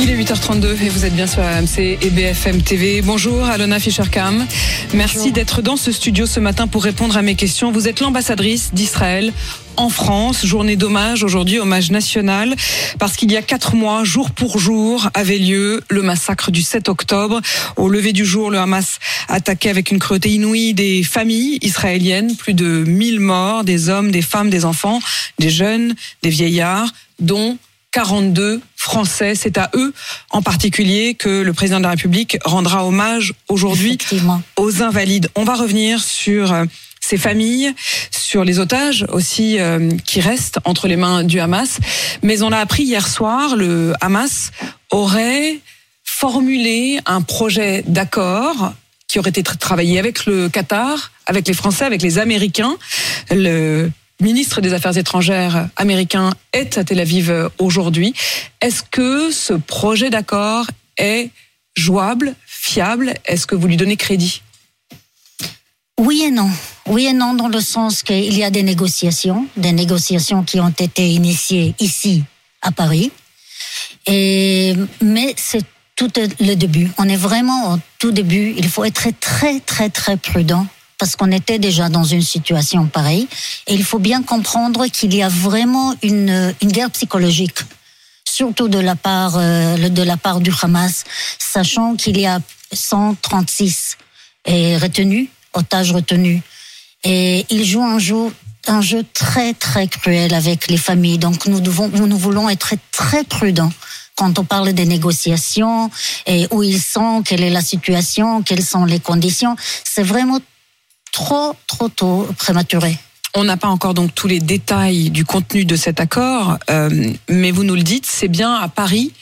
Il est 8h32 et vous êtes bien sur AMC et BFM TV. Bonjour Alona Fischer-Kam. Merci d'être dans ce studio ce matin pour répondre à mes questions. Vous êtes l'ambassadrice d'Israël en France. Journée d'hommage aujourd'hui, hommage national, parce qu'il y a quatre mois, jour pour jour, avait lieu le massacre du 7 octobre. Au lever du jour, le Hamas attaquait avec une cruauté inouïe des familles israéliennes, plus de 1000 morts, des hommes, des femmes, des enfants, des jeunes, des vieillards, dont 42 Français. C'est à eux en particulier que le président de la République rendra hommage aujourd'hui aux invalides. On va revenir sur euh, ces familles, sur les otages aussi euh, qui restent entre les mains du Hamas. Mais on a appris hier soir, le Hamas aurait formulé un projet d'accord qui aurait été travaillé avec le Qatar, avec les Français, avec les Américains. Le ministre des Affaires étrangères américain est à Tel Aviv aujourd'hui. Est-ce que ce projet d'accord est jouable, fiable? Est-ce que vous lui donnez crédit? Oui et non. Oui et non dans le sens qu'il y a des négociations, des négociations qui ont été initiées ici à Paris. Mais c'est tout le début. On est vraiment au tout début. Il faut être très, très, très prudent parce qu'on était déjà dans une situation pareille. Et il faut bien comprendre qu'il y a vraiment une, une guerre psychologique, surtout de la part, euh, de la part du Hamas, sachant qu'il y a 136 retenus, otages retenus. Et ils jouent un jeu, un jeu très, très cruel avec les familles. Donc nous, devons, nous voulons être très prudents quand on parle des négociations et où ils sont, quelle est la situation, quelles sont les conditions. C'est vraiment trop, trop tôt, prématuré. On n'a pas encore donc tous les détails du contenu de cet accord, euh, mais vous nous le dites, c'est bien à Paris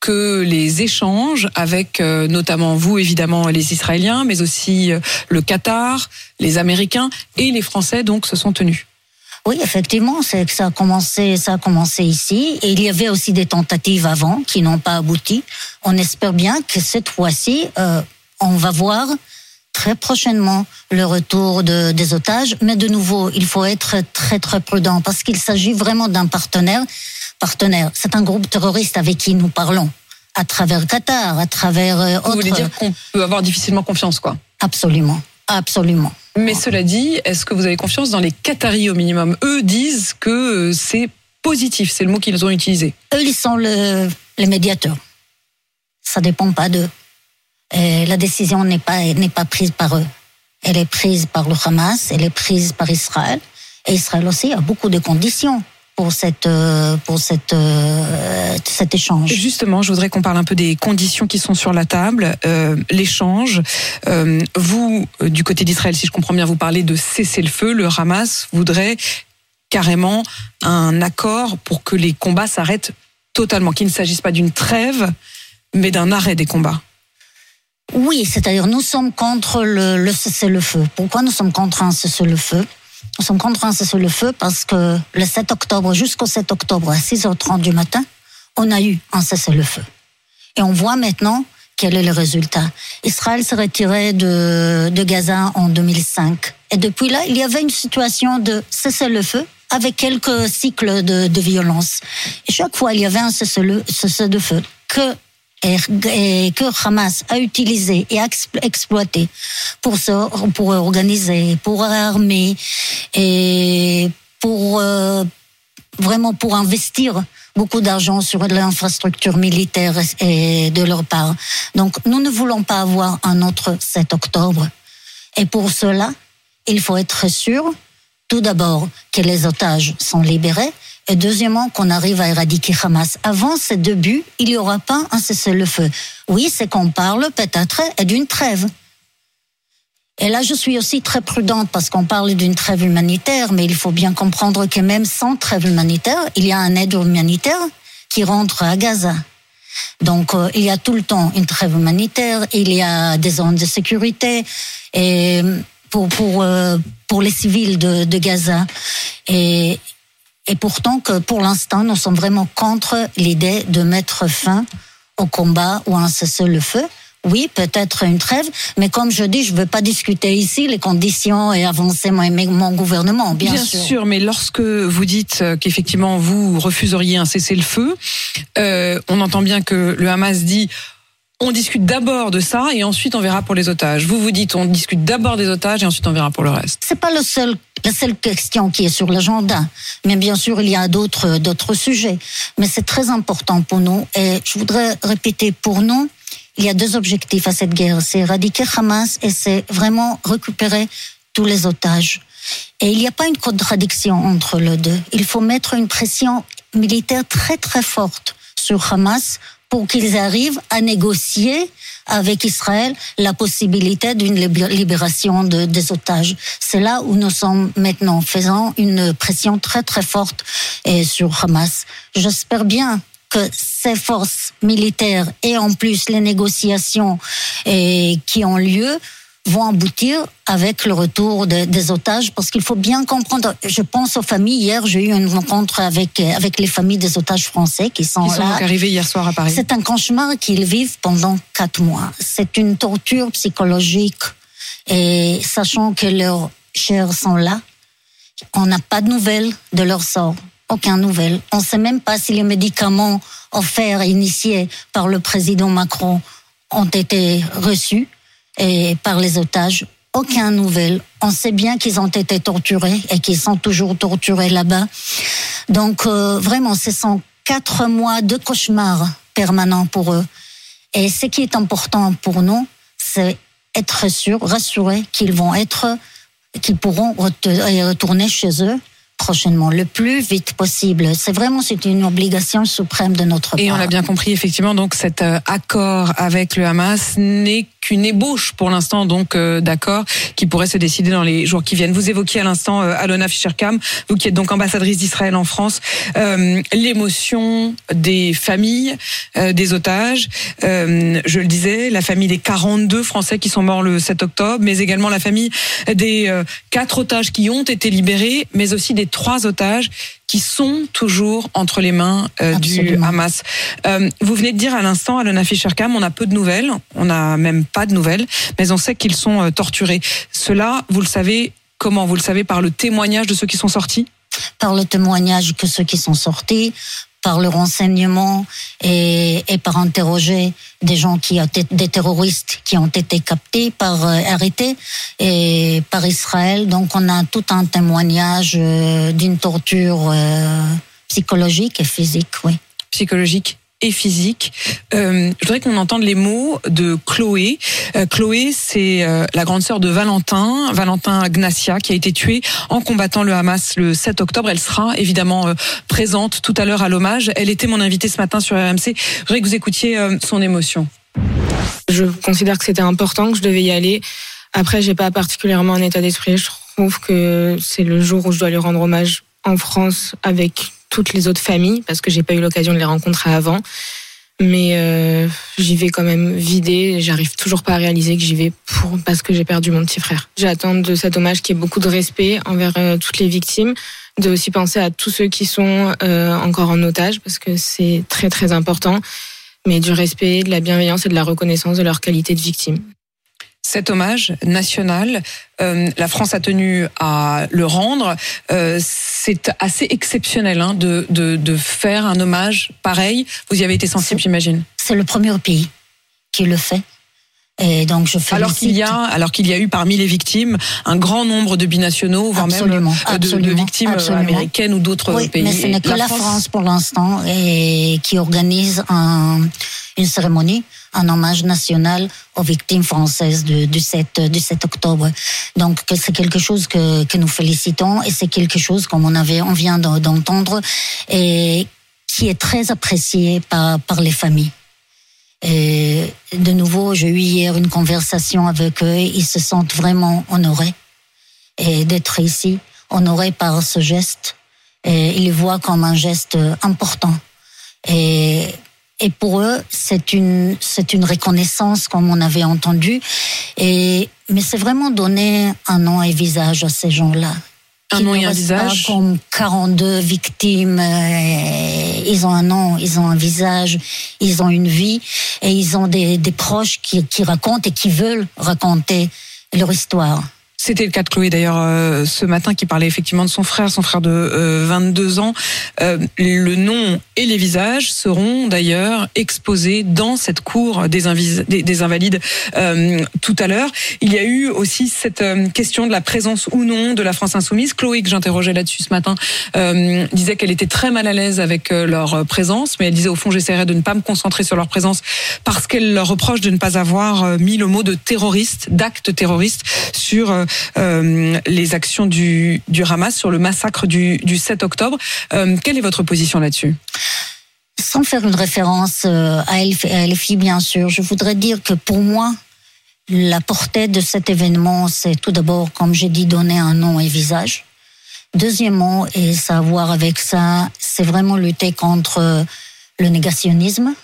que les échanges avec euh, notamment vous évidemment les Israéliens, mais aussi euh, le Qatar, les Américains et les Français donc se sont tenus. Oui, effectivement, c'est que ça a commencé, ça a commencé ici. Et il y avait aussi des tentatives avant qui n'ont pas abouti. On espère bien que cette fois-ci, on va voir très prochainement le retour de, des otages. Mais de nouveau, il faut être très très prudent parce qu'il s'agit vraiment d'un partenaire. Partenaire, c'est un groupe terroriste avec qui nous parlons à travers Qatar, à travers euh, Vous voulez dire qu'on peut avoir difficilement confiance, quoi Absolument, absolument. Mais cela dit, est-ce que vous avez confiance dans les Qataris au minimum? Eux disent que euh, c'est positif, c'est le mot qu'ils ont utilisé. Eux, ils sont le, les médiateurs. Ça dépend pas d'eux la décision n'est pas, n'est pas prise par eux. Elle est prise par le Hamas, elle est prise par Israël. Et Israël aussi a beaucoup de conditions pour cette euh, pour cette euh, cet échange. Justement, je voudrais qu'on parle un peu des conditions qui sont sur la table. Euh, l'échange. vous, du côté d'Israël, si je comprends bien, vous parlez de cesser le feu. Le Hamas voudrait carrément un accord pour que les combats s'arrêtent totalement, qu'il ne s'agisse pas d'une trêve, mais d'un arrêt des combats. Oui, c'est-à-dire nous sommes contre le, le cessez-le-feu. Pourquoi nous sommes contre un cessez-le-feu? Nous sommes contre un cessez-le-feu parce que le 7 octobre, jusqu'au 7 octobre à 6h30 du matin, on a eu un cessez-le-feu. Et on voit maintenant quel est le résultat. Israël s'est retiré de, de Gaza en 2005. Et depuis là, il y avait une situation de cessez-le-feu avec quelques cycles de, de violence. Et chaque fois, il y avait un cessez-le-feu que que Hamas a utilisé et exploité pour se, pour organiser, pour armer et pour euh, vraiment pour investir beaucoup d'argent sur l'infrastructure militaire et de leur part. Donc nous ne voulons pas avoir un autre 7 octobre. Et pour cela, il faut être sûr, tout d'abord, que les otages sont libérés, et deuxièmement, qu'on arrive à éradiquer Hamas. Avant ces deux buts, il n'y aura pas un cessez-le-feu. Oui, c'est qu'on parle peut-être d'une trêve. Et là, je suis aussi très prudente parce qu'on parle d'une trêve humanitaire, mais il faut bien comprendre que même sans trêve humanitaire, il y a un aide humanitaire qui rentre à Gaza. Donc, euh, il y a tout le temps une trêve humanitaire, il y a des zones de sécurité pour euh, pour les civils de, de Gaza. Et et pourtant que pour l'instant, nous sommes vraiment contre l'idée de mettre fin au combat ou à un cessez-le-feu. Oui, peut-être une trêve, mais comme je dis, je ne veux pas discuter ici les conditions et avancer mon, mon gouvernement, bien, Bien sûr. mais lorsque vous dites euh, qu'effectivement vous refuseriez un cessez-le-feu, euh, on entend bien que le Hamas dit on discute d'abord de ça et ensuite on verra pour les otages. Vous vous dites on discute d'abord des otages et ensuite on verra pour le reste. C'est pas la seule question qui est sur l'agenda. Mais bien sûr, il y a d'autres d'autres sujets. Mais c'est très important pour nous. Et je voudrais répéter pour nous, il y a deux objectifs à cette guerre. C'est éradiquer Hamas et c'est vraiment récupérer tous les otages. Et il n'y a pas une contradiction entre les deux. Il faut mettre une pression militaire très très forte sur Hamas pour qu'ils arrivent à négocier avec Israël la possibilité d'une libération de, des otages. C'est là où nous sommes maintenant, faisant une pression très très forte sur Hamas. J'espère bien que ces forces militaires et en plus les négociations qui ont lieu vont aboutir avec le retour de, des otages parce qu'il faut bien comprendre. Je pense aux familles. Hier, j'ai eu une rencontre avec avec les familles des otages français qui sont, Ils sont là. donc arrivés hier soir à Paris. C'est un cauchemar qu'ils vivent pendant quatre mois. C'est une torture psychologique et sachant que leurs chers sont là, on n'a pas de nouvelles de leur sort. Aucun nouvelle. On ne sait même pas si les médicaments offerts, initiés par le président Macron ont été reçus et par les otages. Aucun nouvelle. On sait bien qu'ils ont été torturés et qu'ils sont toujours torturés là-bas. Donc euh, vraiment, ce sont quatre mois de cauchemar permanent pour eux. Et ce qui est important pour nous, c'est être sûr, rassurés qu'ils vont être, qu'ils pourront retourner chez eux prochainement, le plus vite possible. C'est vraiment c'est une obligation suprême de notre part. Et on l'a bien compris, effectivement, donc cet euh, accord avec le Hamas n'est qu'une ébauche pour l'instant, donc euh, d'accord, qui pourrait se décider dans les jours qui viennent. Vous évoquiez à l'instant euh, Alona Fischerkam, vous qui êtes donc ambassadrice d'Israël en France, euh, l'émotion des familles euh, des otages. Je le disais, la famille des 42 Français qui sont morts le 7 octobre, mais également la famille des quatre otages qui ont été libérés, mais aussi des trois otages qui sont toujours entre les mains euh, du. Hamas. Euh, vous venez de dire à l'instant, Alona Fischerkam, on a peu de nouvelles, on n'a même pas de nouvelles, mais on sait qu'ils sont euh, torturés. Cela, vous le savez comment? Vous le savez par le témoignage de ceux qui sont sortis? Par le témoignage que ceux qui sont sortis, par le renseignement et, par interroger des gens qui des terroristes qui ont été captés, par euh, arrêtés et par Israël. Donc on a tout un témoignage euh, d'une torture euh, psychologique et physique, oui. psychologique et physique. Euh, je voudrais qu'on entende les mots de Chloé. Euh, Chloé, c'est euh, la grande sœur de Valentin, Valentin Gnacia, qui a été tué en combattant le Hamas le 7 octobre. Elle sera évidemment présente tout à l'heure à l'hommage. Elle était mon invitée ce matin sur RMC. Je voudrais que vous écoutiez son émotion. Je considère que c'était important, que je devais y aller. Après, j'ai pas particulièrement un état d'esprit. Je trouve que c'est le jour où je dois lui rendre hommage en France avec toutes les autres familles, parce que j'ai pas eu l'occasion de les rencontrer avant. Mais euh, j'y vais quand même vidée. J'arrive toujours pas à réaliser que j'y vais pour parce que j'ai perdu mon petit frère. J'attends de cet hommage qu'il y ait beaucoup de respect envers euh, toutes les victimes, de aussi penser à tous ceux qui sont euh, encore en otage, parce que c'est très très important mais du respect, de la bienveillance et de la reconnaissance de leur qualité de victime. Cet hommage national, euh, la France a tenu à le rendre. Euh, c'est assez exceptionnel hein, de, de, de faire un hommage pareil. Vous y avez été sensible, j'imagine. C'est le premier pays qui le fait. Et donc je félicite. Alors qu'il y a, alors qu'il y a eu parmi les victimes un grand nombre de binationaux, voire Absolument, même euh, de, victimes euh, absolument. américaines ou d'autres Oui, pays. mais ce n'est que la, France... pour l'instant et qui organise un, une cérémonie, un hommage national aux victimes françaises du, du 7 du 7 octobre. Donc c'est quelque chose que, que nous félicitons et c'est quelque chose comme on avait on vient d'en- d'entendre et qui est très apprécié par par les familles. Et de nouveau, j'ai eu hier une conversation avec eux. Ils se sentent vraiment honorés et d'être ici, honorés par ce geste. Ils le voient comme un geste important. Et, et pour eux, c'est une, c'est une reconnaissance, comme on avait entendu. Et, mais c'est vraiment donner un nom et visage à ces gens-là. Un nom et un visage. Comme 42 victimes. euh, ils ont un nom, ils ont un visage, ils ont une vie et ils ont des, des proches qui, qui racontent et qui veulent raconter leur histoire. C'était le cas de Chloé d'ailleurs euh, ce matin qui parlait effectivement de son frère, son frère de euh, 22 ans. Euh, le nom et les visages seront d'ailleurs exposés dans cette cour des, invis- des, des invalides euh, tout à l'heure. Il y a eu aussi cette euh, question de la présence ou non de la France insoumise. Chloé que j'interrogeais là-dessus ce matin euh, disait qu'elle était très mal à l'aise avec leur présence, mais elle disait au fond j'essaierai de ne pas me concentrer sur leur présence parce qu'elle leur reproche de ne pas avoir mis le mot de terroriste, d'acte terroriste sur les actions du, du Hamas, sur le massacre du, du 7 octobre. Euh, quelle est votre position là-dessus? Sans faire une référence euh, à LFI, bien sûr, je voudrais dire que pour moi, la portée de cet événement, c'est tout d'abord, comme j'ai dit, donner un nom et visage. Deuxièmement, et ça a à voir avec ça, c'est vraiment lutter contre le négationnisme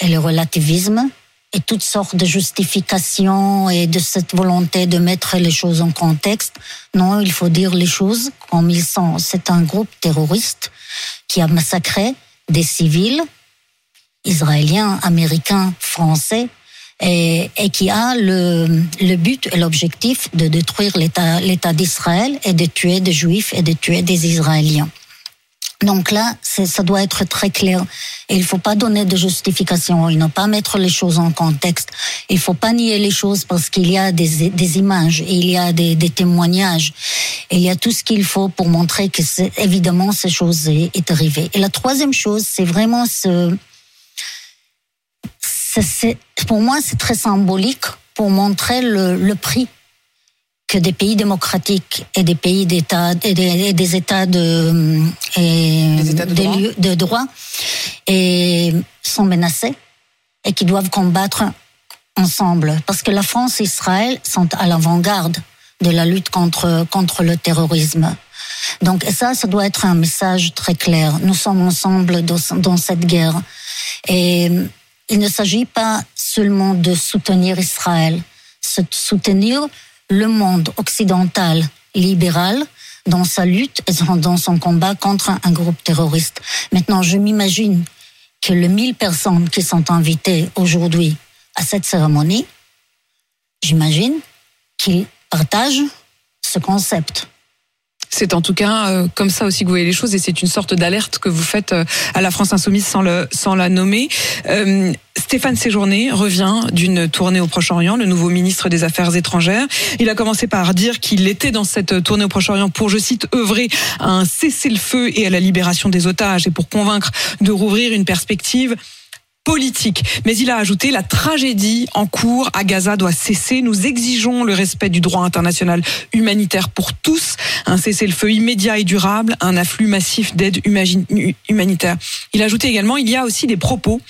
et le relativisme et toutes sortes de justifications et de cette volonté de mettre les choses en contexte. Non, il faut dire les choses comme ils sont. C'est un groupe terroriste qui a massacré des civils israéliens, américains, français, et, qui a le, but et l'objectif de détruire l'État d'Israël et de tuer des Juifs et de tuer des Israéliens. Donc là, ça doit être très clair. Et il ne faut pas donner de justification, il ne faut pas mettre les choses en contexte. Il ne faut pas nier les choses parce qu'il y a des, des images, il y a des, des témoignages, il y a tout ce qu'il faut pour montrer que évidemment ces choses est, est arrivée. Et la troisième chose, c'est vraiment ce, c'est- pour moi, c'est très symbolique pour montrer le, le prix que des pays démocratiques et des pays d'État et des, et des États de et Des États de des droit. lieux de droit et sont menacés et qui doivent combattre ensemble parce que la France et Israël sont à l'avant-garde de la lutte contre contre le terrorisme. Donc ça, ça doit être un message très clair. Nous sommes ensemble dans, dans cette guerre et il ne s'agit pas seulement de soutenir Israël, de soutenir le monde occidental libéral dans sa lutte et dans- son combat contre un groupe terroriste. Maintenant, je m'imagine que les 1000 personnes qui sont invitées aujourd'hui à cette cérémonie, j'imagine qu'ils partagent ce concept. C'est en tout cas euh, comme ça aussi que vous voyez les choses et c'est une sorte d'alerte que vous faites euh, à la France insoumise sans, la nommer. Euh, Stéphane Séjourné revient d'une tournée au Proche-Orient, le nouveau ministre des Affaires étrangères. Il a commencé par dire qu'il était dans cette tournée au Proche-Orient pour, je cite, œuvrer à un cessez-le-feu et à la libération des otages et pour convaincre de rouvrir une perspective politique. Mais il a ajouté la tragédie en cours à Gaza doit cesser. Nous exigeons le respect du droit international humanitaire pour tous, un cessez-le-feu immédiat et durable, un afflux massif d'aide humanitaire. Il a ajouté également il y a aussi des propos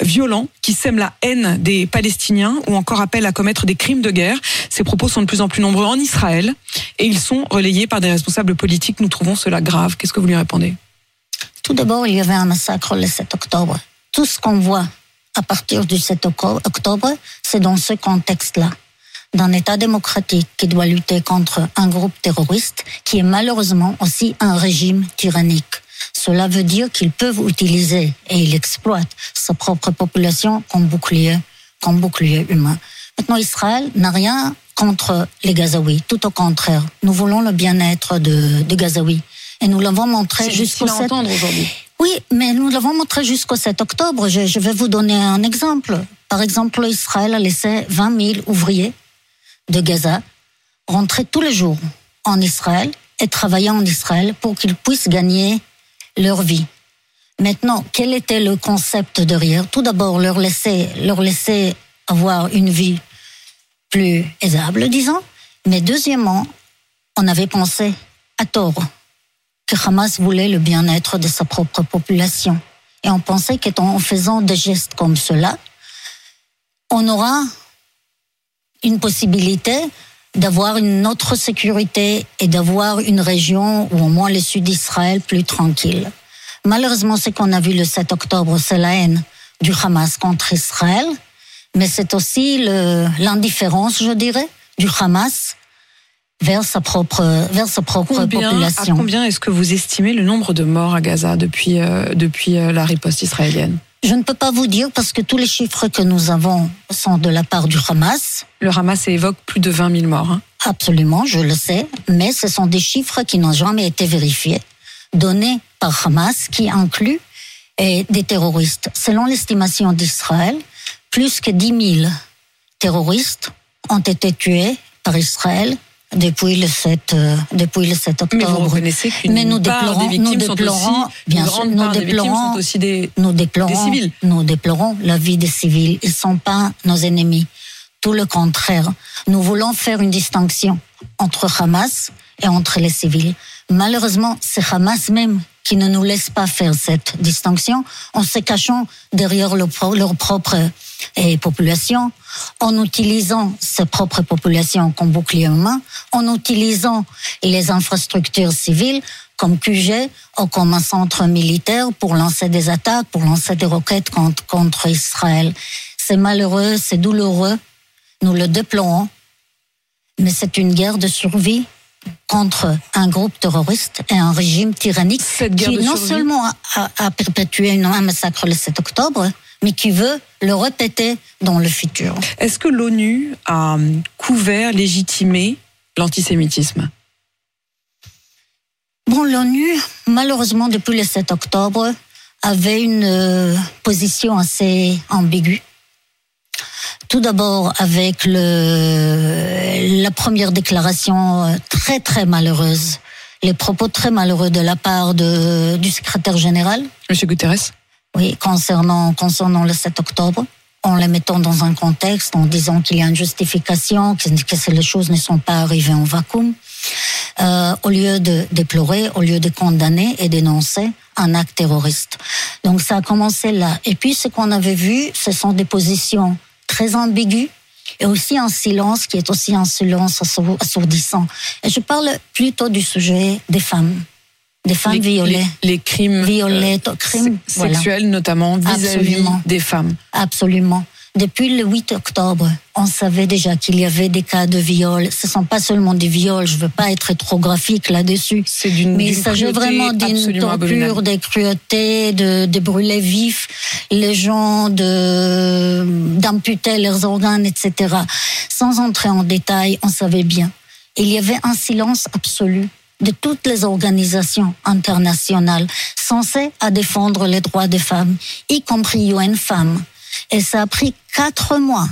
violents qui sèment la haine des Palestiniens ou encore appellent à commettre des crimes de guerre. Ces propos sont de plus en plus nombreux en Israël et ils sont relayés par des responsables politiques. Nous trouvons cela grave. Qu'est-ce que vous lui répondez? Tout d'abord, il y avait un massacre le 7 octobre. Tout ce qu'on voit à partir du 7 oco- octobre, c'est dans ce contexte-là, d'un État démocratique qui doit lutter contre un groupe terroriste qui est malheureusement aussi un régime tyrannique. Cela veut dire qu'ils peuvent utiliser et ils exploitent sa propre population comme bouclier, comme bouclier humain. Maintenant, Israël n'a rien contre les Gazaouis, tout au contraire. Nous voulons le bien-être de, de Gazaouis. Et nous l'avons montré jusqu'au 7 aujourd'hui. Oui, mais nous l'avons montré jusqu'au 7 octobre. Je, vais vous donner un exemple. Par exemple, Israël a laissé 20 000 ouvriers de Gaza rentrer tous les jours en Israël et travailler en Israël pour qu'ils puissent gagner leur vie. Maintenant, quel était le concept derrière? Tout d'abord, leur laisser, leur laisser avoir une vie plus aisable, disons. Mais deuxièmement, on avait pensé à tort que Hamas voulait le bien-être de sa propre population. Et on pensait qu'en faisant des gestes comme cela, on aura une possibilité d'avoir une autre sécurité et d'avoir une région ou au moins le sud d'Israël plus tranquille. Malheureusement, ce qu'on a vu le 7 octobre, c'est la haine du Hamas contre Israël, mais c'est aussi l'indifférence, je dirais, du Hamas vers sa propre, vers sa propre population. À combien est-ce que vous estimez le nombre de morts à Gaza depuis, euh, depuis euh, la riposte israélienne? Je ne peux pas vous dire parce que tous les chiffres que nous avons sont de la part du Hamas. Le Hamas évoque plus de 20 000 morts. Hein. Absolument, je le sais, mais ce sont des chiffres qui n'ont jamais été vérifiés, donnés par Hamas, qui incluent des terroristes. Selon l'estimation d'Israël, plus que 10 000 terroristes ont été tués par Israël depuis le 7 euh, depuis le 7 octobre. Mais vous reconnaissez qu'une Mais nous déplorons, des victimes nous déplorons, sont aussi, bien sûr, nous déplorons, sont aussi des, nous déplorons, des civils. Nous déplorons la vie des civils. Ils sont pas nos ennemis. Tout le contraire. Nous voulons faire une distinction entre Hamas et entre les civils. Malheureusement, c'est Hamas même qui ne nous laisse pas faire cette distinction en se cachant derrière leur, propre eh, population, en utilisant ses propres populations comme bouclier humain, en utilisant les infrastructures civiles comme QG ou comme un centre militaire pour lancer des attaques, pour lancer des roquettes contre, contre Israël. C'est malheureux, c'est douloureux, nous le déplorons, mais c'est une guerre de survie contre un groupe terroriste et un régime tyrannique qui non seulement a, perpétué un massacre le 7 octobre, mais qui veut le répéter dans le futur. Est-ce que l'ONU a couvert, légitimé l'antisémitisme? Bon, l'ONU, malheureusement, depuis le 7 octobre, avait une euh, position assez ambiguë. Tout d'abord avec le, la première déclaration euh, très très malheureuse, les propos très malheureux de la part de, du secrétaire général. Monsieur Guterres. Oui, concernant, le 7 octobre, en les mettant dans un contexte, en disant qu'il y a une justification, que, que les choses ne sont pas arrivées en vacuum, euh, au lieu de déplorer, au lieu de condamner et dénoncer un acte terroriste. Donc ça a commencé là. Et puis ce qu'on avait vu, ce sont des positions très ambigu et aussi un silence qui est aussi un silence assourdissant. Et je parle plutôt du sujet des femmes. Des femmes violées. Les, crimes, euh, crimes sexuels notamment vis-à-vis des femmes. Absolument. Depuis le 8 octobre, on savait déjà qu'il y avait des cas de viol. Ce ne sont pas seulement des viols, je ne veux pas être trop graphique là-dessus. Mais il s'agit vraiment d'une torture, des cruautés, de, de brûler vifs les gens, d'amputer leurs organes, etc. Sans entrer en détail, on savait bien. Il y avait un silence absolu de toutes les organisations internationales censées à défendre les droits des femmes, y compris UN Femmes et ça a pris quatre mois,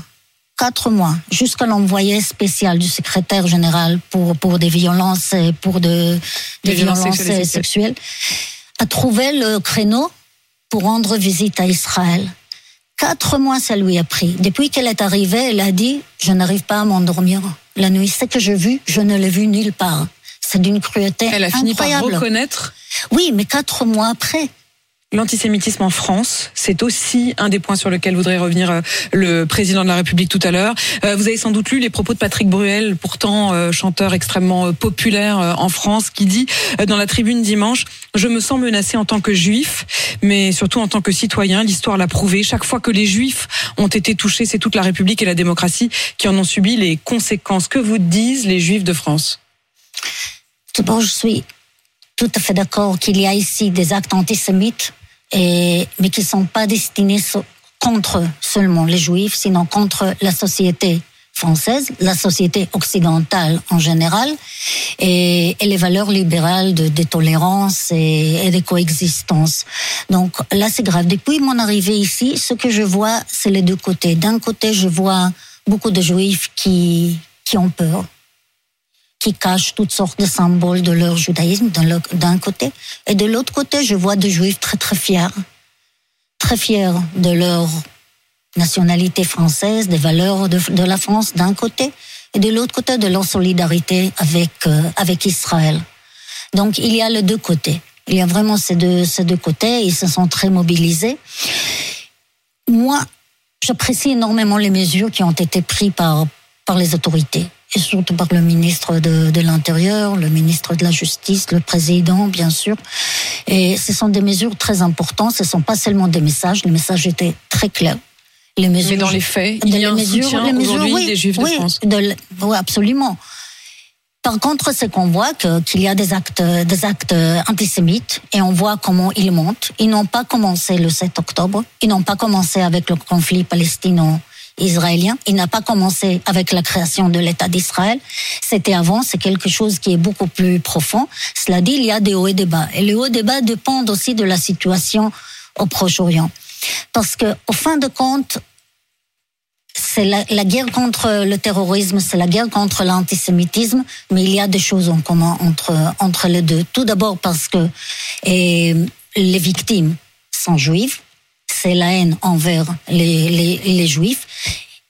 quatre mois, jusqu'à l'envoyé spécial du secrétaire général pour, pour des violences, pour de, des, violences, sexuelles, à trouver le créneau pour rendre visite à Israël. Quatre mois, ça lui a pris. Depuis qu'elle est arrivée, elle a dit, je n'arrive pas à m'endormir la nuit. Ce que j'ai vu, je ne l'ai vu nulle part. C'est d'une cruauté Elle a fini par reconnaître. Oui, mais quatre mois après. L'antisémitisme en France, c'est aussi un des points sur lesquels voudrait revenir euh, le président de la République tout à l'heure. Euh, vous avez sans doute lu les propos de Patrick Bruel, pourtant euh, chanteur extrêmement populaire en France, qui dit dans la tribune dimanche Je me sens menacé en tant que juif, mais surtout en tant que citoyen. L'histoire l'a prouvé. Chaque fois que les juifs ont été touchés, c'est toute la République et la démocratie qui en ont subi les conséquences. Que vous disent les juifs de France? D'abord, je suis tout à fait d'accord qu'il y a ici des actes antisémites mais qui ne sont pas destinés contre seulement les juifs, sinon contre la société française, la société occidentale en général, et, les valeurs libérales de, tolérance et, de coexistence. Donc là, c'est grave. Depuis mon arrivée ici, ce que je vois, c'est les deux côtés. D'un côté, je vois beaucoup de juifs qui, qui ont peur, qui cachent toutes sortes de symboles de leur judaïsme d'un côté. Et de l'autre côté, je vois des juifs très très fiers, très fiers de leur nationalité française, des valeurs de, la France d'un côté, et de l'autre côté de leur solidarité avec, euh, avec Israël. Donc il y a les deux côtés. Il y a vraiment ces deux, ces deux côtés, ils se sont très mobilisés. Moi, j'apprécie énormément les mesures qui ont été prises par, par les autorités et surtout par le ministre de, de l'Intérieur, le ministre de la Justice, le président, bien sûr. Et ce sont des mesures très importantes. Ce ne sont pas seulement des messages. Les messages étaient très clairs. Les mesures, Mais dans les faits, il y a un mesures, soutien aujourd'hui oui, des Juifs de oui, France. De, oui, absolument. Par contre, c'est qu'on voit qu'il y a des actes, des actes antisémites et on voit comment ils montent. Ils n'ont pas commencé le 7 octobre. Ils n'ont pas commencé avec le conflit palestino israélien. Il n'a pas commencé avec la création de l'État d'Israël. C'était avant, c'est quelque chose qui est beaucoup plus profond. Cela dit, il y a des hauts et des bas. Et les hauts et des bas dépendent aussi de la situation au Proche-Orient. Parce que, au fin de compte, c'est la, guerre contre le terrorisme, c'est la guerre contre l'antisémitisme, mais il y a des choses en commun entre, entre les deux. Tout d'abord parce que et, les victimes sont juives, c'est la haine envers les, les, les juifs.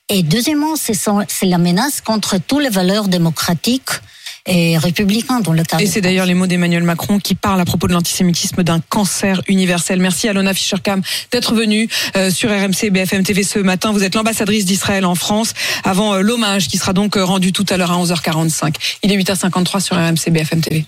Et deuxièmement, c'est la menace contre toutes les valeurs démocratiques et républicain dans le cas. Et c'est d'ailleurs les mots d'Emmanuel Macron qui parle à propos de l'antisémitisme d'un cancer universel. Merci Alona Fischerkam d'être venue euh, sur RMC BFM TV ce matin. Vous êtes l'ambassadrice d'Israël en France avant euh, l'hommage qui sera donc rendu tout à l'heure à 11h45. Il est 8h53 sur RMC BFM TV.